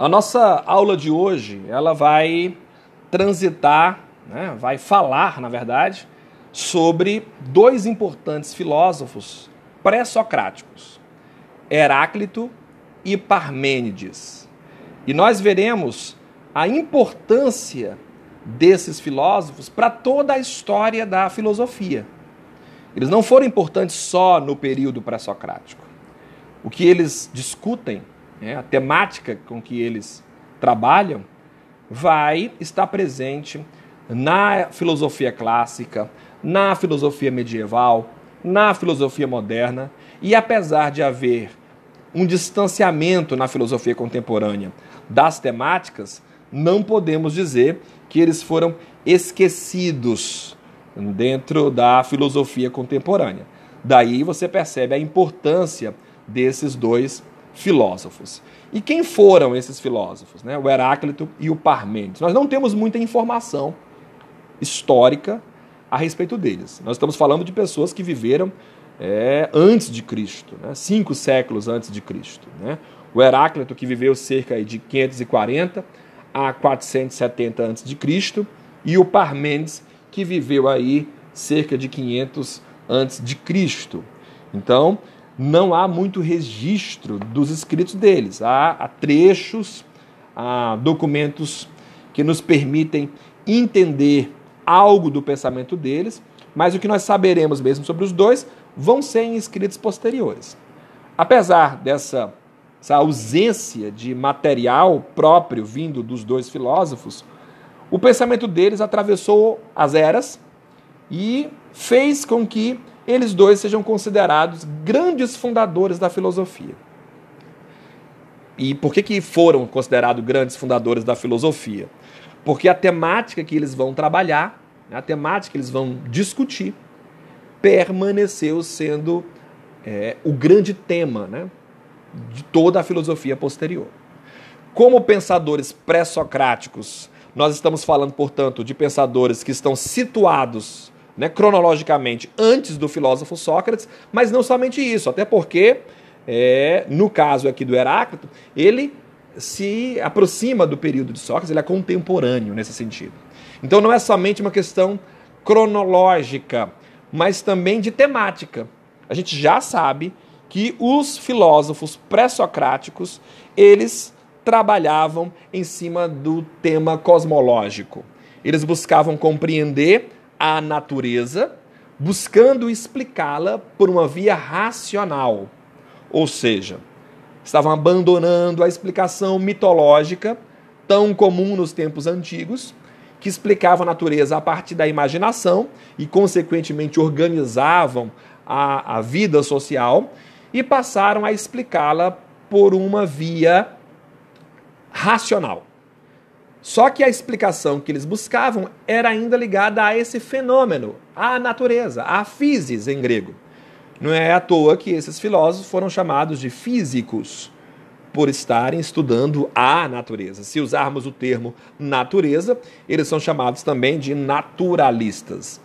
A nossa aula de hoje, ela vai transitar, né, vai falar, na verdade, sobre dois importantes filósofos pré-socráticos, Heráclito e Parmênides. E nós veremos a importância desses filósofos para toda a história da filosofia. Eles não foram importantes só no período pré-socrático. O que eles discutem, né, a temática com que eles trabalham, vai estar presente na filosofia clássica, na filosofia medieval, na filosofia moderna, e apesar de haver um distanciamento na filosofia contemporânea das temáticas, não podemos dizer que eles foram esquecidos dentro da filosofia contemporânea. Daí você percebe a importância desses dois filósofos. E quem foram esses filósofos? Né? O Heráclito e o Parmênides. Nós não temos muita informação histórica a respeito deles. Nós estamos falando de pessoas que viveram é, antes de Cristo, né? cinco séculos antes de Cristo. Né? O Heráclito, que viveu cerca de 540 a 470 antes de Cristo, e o Parmênides, que viveu aí cerca de 500 antes de Cristo. Então, não há muito registro dos escritos deles. Há, há trechos, há documentos que nos permitem entender algo do pensamento deles, mas o que nós saberemos mesmo sobre os dois vão ser em escritos posteriores. Apesar dessa ausência de material próprio vindo dos dois filósofos, o pensamento deles atravessou as eras e fez com que eles dois sejam considerados grandes fundadores da filosofia. E por que, que foram considerados grandes fundadores da filosofia? Porque a temática que eles vão trabalhar, né, a temática que eles vão discutir, permaneceu sendo é, o grande tema né, de toda a filosofia posterior. Como pensadores pré-socráticos, nós estamos falando, portanto, de pensadores que estão situados né, cronologicamente antes do filósofo Sócrates, mas não somente isso, até porque, é, no caso aqui do Heráclito, ele se aproxima do período de Sócrates, ele é contemporâneo nesse sentido. Então não é somente uma questão cronológica, mas também de temática. A gente já sabe que os filósofos pré-socráticos, eles trabalhavam em cima do tema cosmológico. Eles buscavam compreender a natureza, buscando explicá-la por uma via racional. Ou seja, estavam abandonando a explicação mitológica, tão comum nos tempos antigos, que explicava a natureza a partir da imaginação e, consequentemente, organizavam a, a vida social e passaram a explicá-la por uma via racional. Só que a explicação que eles buscavam era ainda ligada a esse fenômeno, à natureza, à physis em grego. Não é à toa que esses filósofos foram chamados de físicos, por estarem estudando a natureza. Se usarmos o termo natureza, eles são chamados também de naturalistas.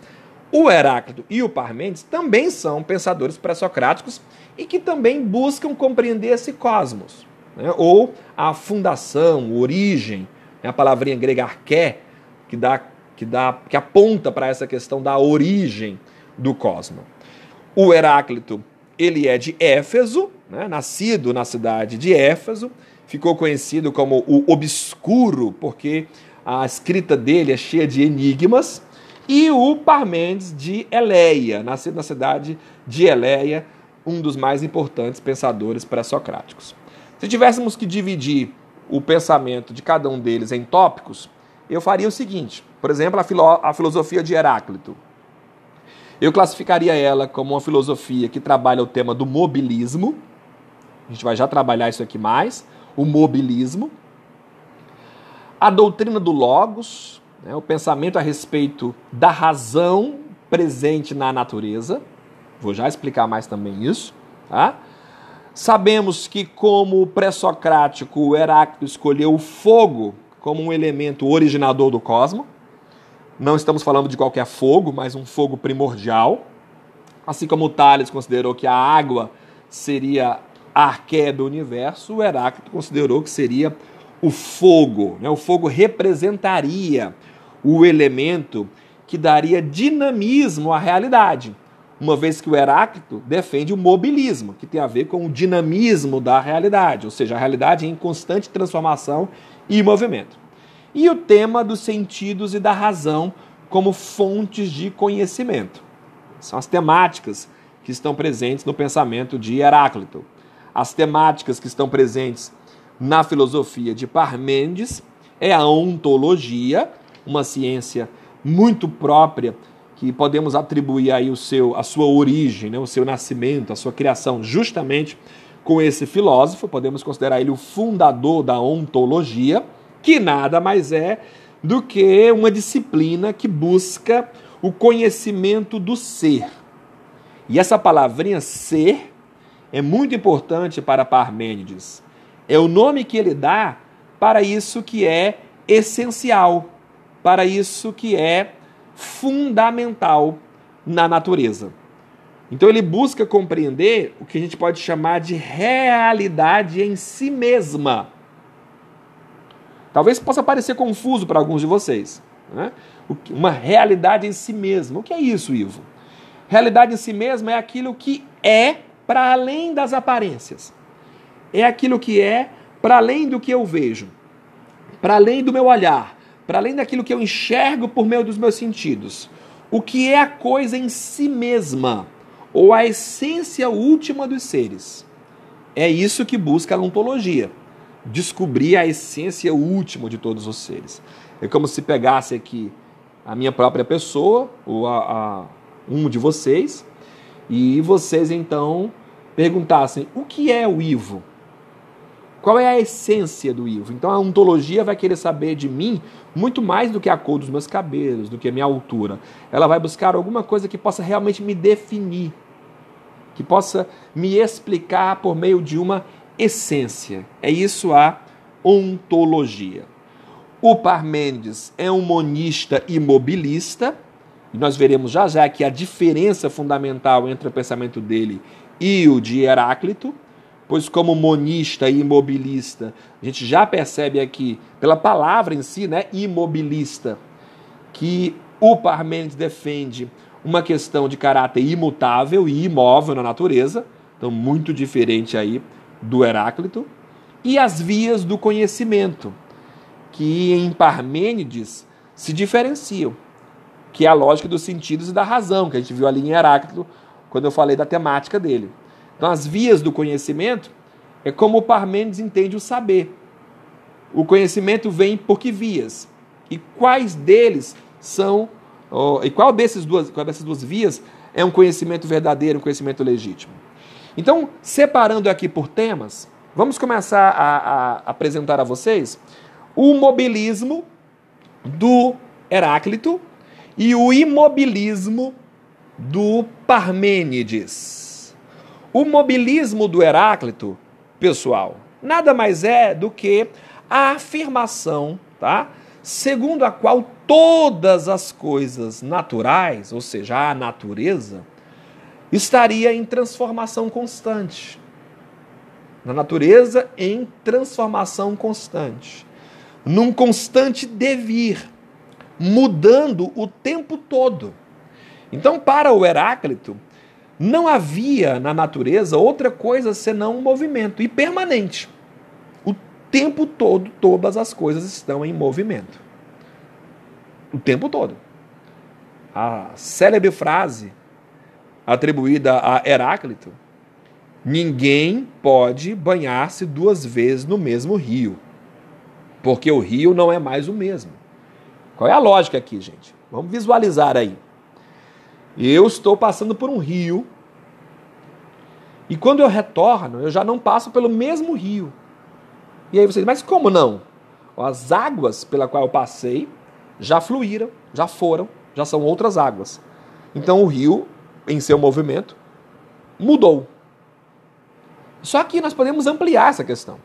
O Heráclito e o Parmênides também são pensadores pré-socráticos e que também buscam compreender esse cosmos, né? ou a fundação, origem é a palavrinha grega arqué, que, dá, que, dá, que aponta para essa questão da origem do cosmos. O Heráclito, ele é de Éfeso, né, nascido na cidade de Éfeso, ficou conhecido como o Obscuro, porque a escrita dele é cheia de enigmas, e o Parmênides de Eleia, nascido na cidade de Eleia, um dos mais importantes pensadores pré-socráticos. Se tivéssemos que dividir o pensamento de cada um deles em tópicos, eu faria o seguinte: por exemplo, a, filo a filosofia de Heráclito. Eu classificaria ela como uma filosofia que trabalha o tema do mobilismo. A gente vai já trabalhar isso aqui mais. O mobilismo. A doutrina do Logos, né, o pensamento a respeito da razão presente na natureza. Vou já explicar mais também isso. Tá? Sabemos que, como pré-socrático, o Heráclito escolheu o fogo como um elemento originador do cosmos. Não estamos falando de qualquer fogo, mas um fogo primordial. Assim como Tales considerou que a água seria a arqué do universo, Heráclito considerou que seria o fogo. Né? O fogo representaria o elemento que daria dinamismo à realidade, uma vez que o Heráclito defende o mobilismo, que tem a ver com o dinamismo da realidade, ou seja, a realidade em constante transformação e movimento. E o tema dos sentidos e da razão como fontes de conhecimento. São as temáticas que estão presentes no pensamento de Heráclito. As temáticas que estão presentes na filosofia de Parmênides é a ontologia, uma ciência muito própria que podemos atribuir aí o seu, a sua origem, né, o seu nascimento, a sua criação, justamente com esse filósofo. Podemos considerar ele o fundador da ontologia, que nada mais é do que uma disciplina que busca o conhecimento do ser. E essa palavrinha ser é muito importante para Parmênides. É o nome que ele dá para isso que é essencial, para isso que é fundamental na natureza. Então ele busca compreender o que a gente pode chamar de realidade em si mesma. Talvez possa parecer confuso para alguns de vocês. Né? Uma realidade em si mesma. O que é isso, Ivo? Realidade em si mesma é aquilo que é para além das aparências. É aquilo que é para além do que eu vejo, para além do meu olhar, para além daquilo que eu enxergo por meio dos meus sentidos. O que é a coisa em si mesma, ou a essência última dos seres. É isso que busca a ontologia descobrir a essência última de todos os seres. É como se pegasse aqui a minha própria pessoa, ou a, a um de vocês, e vocês então perguntassem: o que é o Ivo? Qual é a essência do Ivo? Então a ontologia vai querer saber de mim muito mais do que a cor dos meus cabelos, do que a minha altura. Ela vai buscar alguma coisa que possa realmente me definir, que possa me explicar por meio de uma essência. É isso a ontologia. O Parmênides é um monista imobilista, e nós veremos já já que a diferença fundamental entre o pensamento dele e o de Heráclito, pois como monista e imobilista, a gente já percebe aqui, pela palavra em si, né, imobilista, que o Parmênides defende uma questão de caráter imutável e imóvel na natureza, então muito diferente aí do Heráclito, e as vias do conhecimento, que em Parmênides se diferenciam, que é a lógica dos sentidos e da razão, que a gente viu ali em Heráclito, quando eu falei da temática dele. Então, as vias do conhecimento é como o Parmênides entende o saber. O conhecimento vem por que vias? E quais deles são, e qual, desses duas, qual dessas duas vias é um conhecimento verdadeiro, um conhecimento legítimo? Então, separando aqui por temas, vamos começar a, a apresentar a vocês o mobilismo do Heráclito e o imobilismo do Parmênides. O mobilismo do Heráclito, pessoal, nada mais é do que a afirmação, tá? Segundo a qual todas as coisas naturais, ou seja, a natureza, estaria em transformação constante. Na natureza, em transformação constante. Num constante devir, mudando o tempo todo. Então, para o Heráclito, não havia na natureza outra coisa senão um movimento e permanente. O tempo todo, todas as coisas estão em movimento. O tempo todo. A célebre frase atribuída a Heráclito, ninguém pode banhar-se duas vezes no mesmo rio, porque o rio não é mais o mesmo. Qual é a lógica aqui, gente? Vamos visualizar aí. Eu estou passando por um rio e quando eu retorno, eu já não passo pelo mesmo rio. E aí vocês, mas como não? As águas pela qual eu passei já fluíram, já foram, já são outras águas. Então o rio em seu movimento, mudou. Só que nós podemos ampliar essa questão.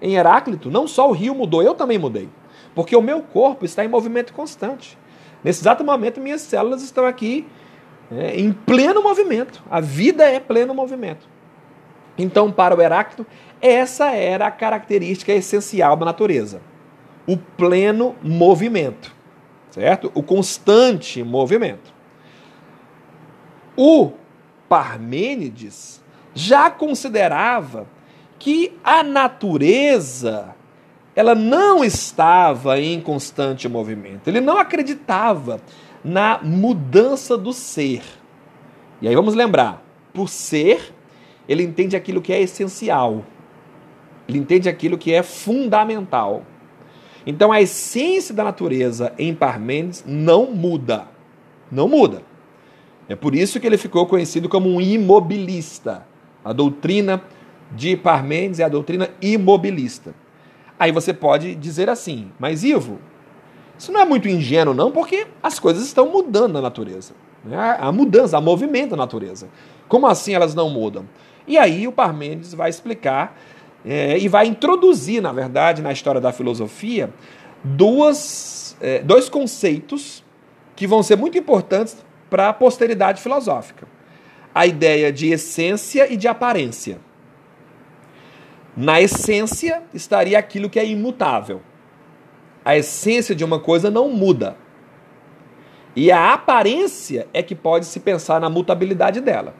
Em Heráclito, não só o rio mudou, eu também mudei. Porque o meu corpo está em movimento constante. Nesse exato momento, minhas células estão aqui é, em pleno movimento. A vida é pleno movimento. Então, para o Heráclito, Essa era a característica essencial da natureza. O pleno movimento, certo? O constante movimento. O Parmênides já considerava que a natureza ela não estava em constante movimento. Ele não acreditava na mudança do ser. E aí vamos lembrar, por ser, ele entende aquilo que é essencial. Ele entende aquilo que é fundamental. Então a essência da natureza em Parmênides não muda. Não muda. É por isso que ele ficou conhecido como um imobilista. A doutrina de Parmênides é a doutrina imobilista. Aí você pode dizer assim, mas Ivo, isso não é muito ingênuo, não, porque as coisas estão mudando na natureza. Né? A mudança, a movimento da natureza. Como assim elas não mudam? E aí o Parmênides vai explicar é, e vai introduzir, na verdade, na história da filosofia, duas, é, dois conceitos que vão ser muito importantes para a posteridade filosófica: a ideia de essência e de aparência. Na essência estaria aquilo que é imutável. A essência de uma coisa não muda. E a aparência é que pode se pensar na mutabilidade dela.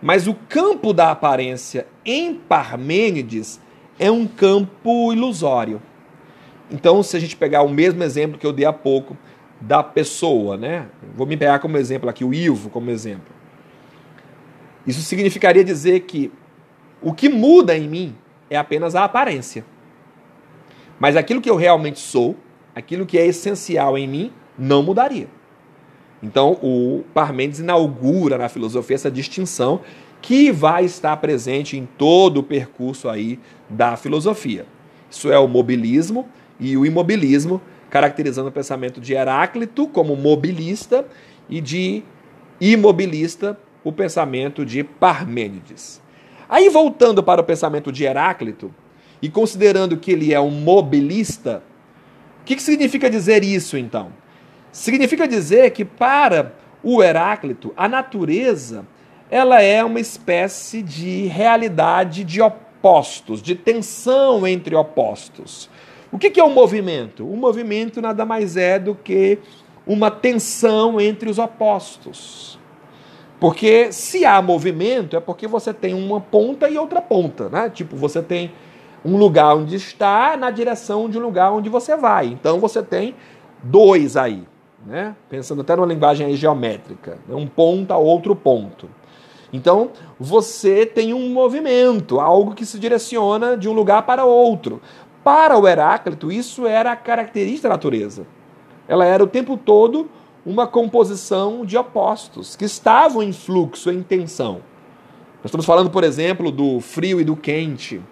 Mas o campo da aparência em Parmênides é um campo ilusório. Então, se a gente pegar o mesmo exemplo que eu dei há pouco da pessoa, né? Vou me pegar como exemplo aqui, o Ivo como exemplo. Isso significaria dizer que o que muda em mim é apenas a aparência. Mas aquilo que eu realmente sou, aquilo que é essencial em mim, não mudaria. Então, o Parmênides inaugura na filosofia essa distinção que vai estar presente em todo o percurso aí da filosofia. Isso é o mobilismo e o imobilismo, caracterizando o pensamento de Heráclito como mobilista e de imobilista o pensamento de Parmênides. Aí voltando para o pensamento de Heráclito e considerando que ele é um mobilista, o que, que significa dizer isso então? Significa dizer que para o Heráclito, a natureza ela é uma espécie de realidade de opostos, de tensão entre opostos. O que é o um movimento? O movimento nada mais é do que uma tensão entre os opostos. Porque se há movimento, é porque você tem uma ponta e outra ponta, né? Tipo, você tem um lugar onde está na direção de um lugar onde você vai. Então você tem dois aí né? pensando até numa linguagem geométrica, né? um ponto a outro ponto. Então, você tem um movimento, algo que se direciona de um lugar para outro. Para o Heráclito, isso era a característica da natureza. Ela era o tempo todo uma composição de opostos que estavam em fluxo, em tensão. Nós estamos falando, por exemplo, do frio e do quente.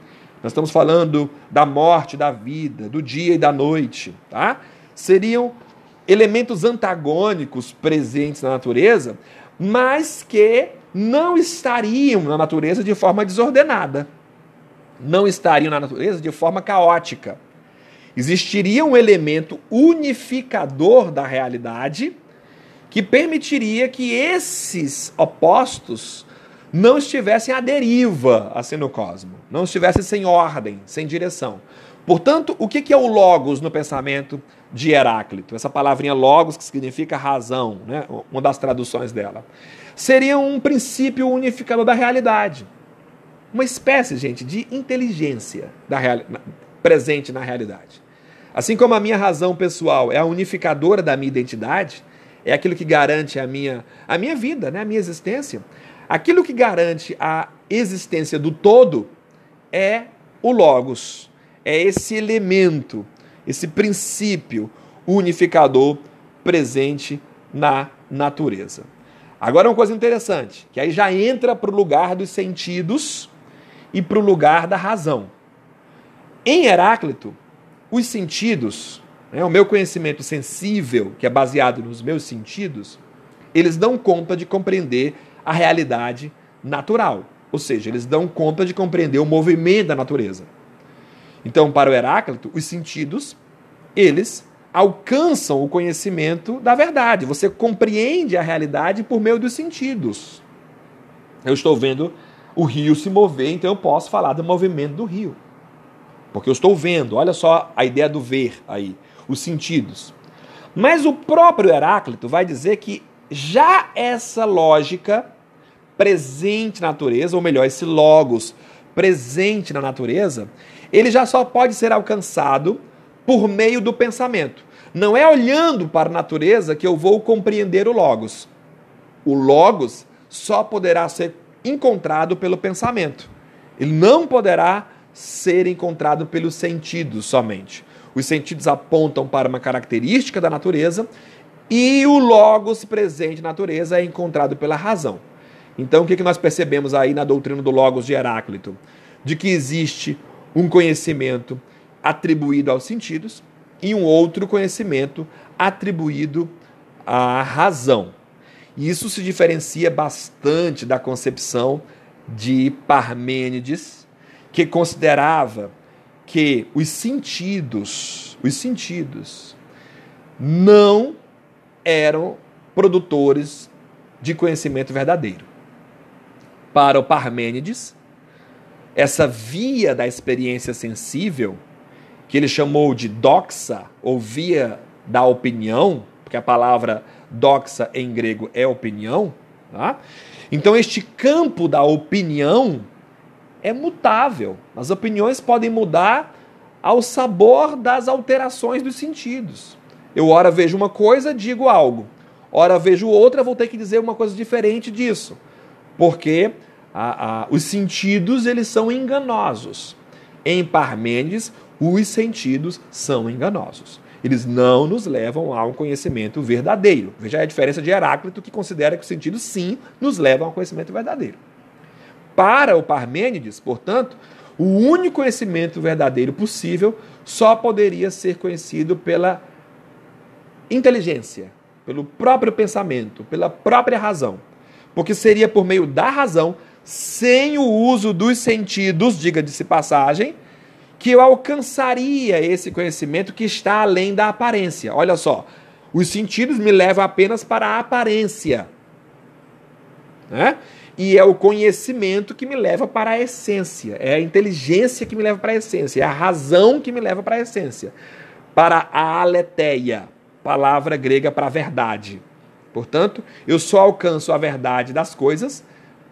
Nós estamos falando da morte, da vida, do dia e da noite, tá? Seriam elementos antagônicos presentes na natureza, mas que não estariam na natureza de forma desordenada. Não estariam na natureza de forma caótica. Existiria um elemento unificador da realidade que permitiria que esses opostos não estivessem à deriva assim no cosmos, não estivessem sem ordem, sem direção. Portanto, o que é o logos no pensamento de Heráclito? Essa palavrinha logos, que significa razão, né? uma das traduções dela. Seria um princípio unificador da realidade. Uma espécie, gente, de inteligência da real... presente na realidade. Assim como a minha razão pessoal é a unificadora da minha identidade, é aquilo que garante a minha, a minha vida, né? a minha existência, aquilo que garante a existência do todo é o Logos, é esse elemento, esse princípio unificador presente na natureza. Agora uma coisa interessante, que aí já entra para o lugar dos sentidos e para o lugar da razão. Em Heráclito, os sentidos, né, o meu conhecimento sensível, que é baseado nos meus sentidos, eles dão conta de compreender a realidade natural. Ou seja, eles dão conta de compreender o movimento da natureza. Então, para o Heráclito, os sentidos, eles alcançam o conhecimento da verdade. Você compreende a realidade por meio dos sentidos. Eu estou vendo o rio se mover, então eu posso falar do movimento do rio. Porque eu estou vendo, olha só a ideia do ver aí, os sentidos. Mas o próprio Heráclito vai dizer que já essa lógica presente na natureza, ou melhor, esse logos presente na natureza, ele já só pode ser alcançado por meio do pensamento. Não é olhando para a natureza que eu vou compreender o logos. O logos só poderá ser encontrado pelo pensamento. Ele não poderá ser encontrado pelos sentidos somente. Os sentidos apontam para uma característica da natureza e o logos presente na natureza é encontrado pela razão. Então, o que nós percebemos aí na doutrina do logos de Heráclito? De que existe um conhecimento atribuído aos sentidos e um outro conhecimento atribuído à razão. Isso se diferencia bastante da concepção de Parmênides, que considerava que os sentidos, os sentidos não eram produtores de conhecimento verdadeiro. Para o Parmênides, essa via da experiência sensível, que ele chamou de doxa, ou via da opinião, porque a palavra doxa em grego é opinião, tá? então este campo da opinião é mutável. As opiniões podem mudar ao sabor das alterações dos sentidos. Eu, ora, vejo uma coisa, digo algo. Ora, vejo outra, vou ter que dizer uma coisa diferente disso. Porque a, a, os sentidos eles são enganosos. Em Parmênides, os sentidos são enganosos. Eles não nos levam a um conhecimento verdadeiro. Veja a diferença de Heráclito, que considera que os sentidos, sim, nos levam ao conhecimento verdadeiro. Para o Parmênides, portanto, o único conhecimento verdadeiro possível só poderia ser conhecido pela inteligência, pelo próprio pensamento, pela própria razão. Porque seria por meio da razão, sem o uso dos sentidos, diga-se passagem, que eu alcançaria esse conhecimento que está além da aparência. Olha só, os sentidos me levam apenas para a aparência. Né? E é o conhecimento que me leva para a essência, é a inteligência que me leva para a essência, é a razão que me leva para a essência, para a aletheia, palavra grega para verdade. Portanto, eu só alcanço a verdade das coisas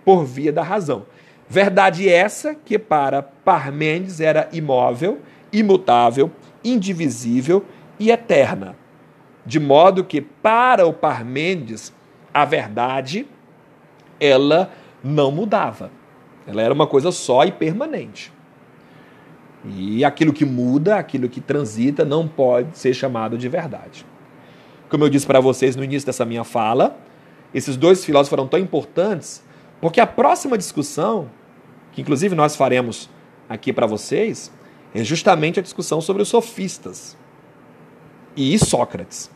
por via da razão. Verdade essa que para Parmênides era imóvel, imutável, indivisível e eterna. De modo que para o Parmênides a verdade ela não mudava. Ela era uma coisa só e permanente. E aquilo que muda, aquilo que transita, não pode ser chamado de verdade. Como eu disse para vocês no início dessa minha fala, esses dois filósofos foram tão importantes porque a próxima discussão, que inclusive nós faremos aqui para vocês, é justamente a discussão sobre os sofistas e Sócrates.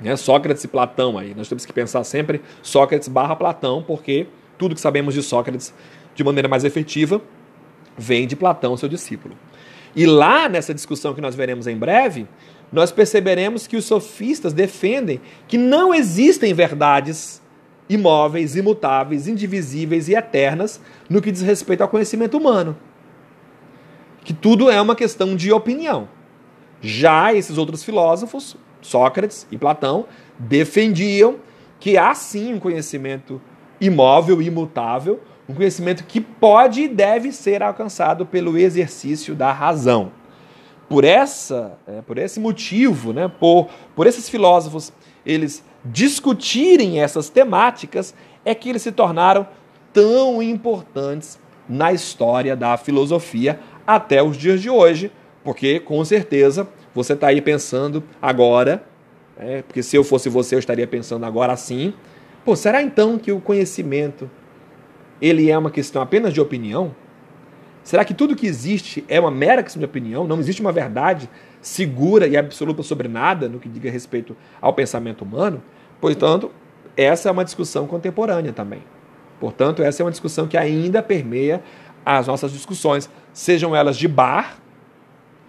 Né? Sócrates e Platão aí. Nós temos que pensar sempre Sócrates barra Platão, porque tudo que sabemos de Sócrates de maneira mais efetiva vem de Platão, seu discípulo. E lá nessa discussão que nós veremos em breve, nós perceberemos que os sofistas defendem que não existem verdades imóveis, imutáveis, indivisíveis e eternas no que diz respeito ao conhecimento humano. Que tudo é uma questão de opinião. Já esses outros filósofos Sócrates e Platão defendiam que há sim um conhecimento imóvel, imutável, um conhecimento que pode e deve ser alcançado pelo exercício da razão. Por essa, é, por esse motivo, né, por, por esses filósofos eles discutirem essas temáticas, é que eles se tornaram tão importantes na história da filosofia até os dias de hoje, porque com certeza você está aí pensando agora, é, porque se eu fosse você, eu estaria pensando agora assim. Pô, será então que o conhecimento ele é uma questão apenas de opinião? Será que tudo que existe é uma mera questão de opinião? Não existe uma verdade segura e absoluta sobre nada no que diga respeito ao pensamento humano? Portanto, essa é uma discussão contemporânea também. Portanto, essa é uma discussão que ainda permeia as nossas discussões, sejam elas de bar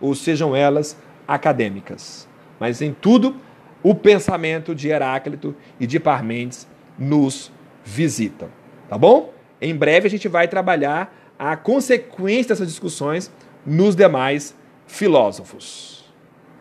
ou sejam elas acadêmicas. Mas em tudo, o pensamento de Heráclito e de Parmênides nos visita. Tá bom? Em breve a gente vai trabalhar a consequência dessas discussões nos demais filósofos.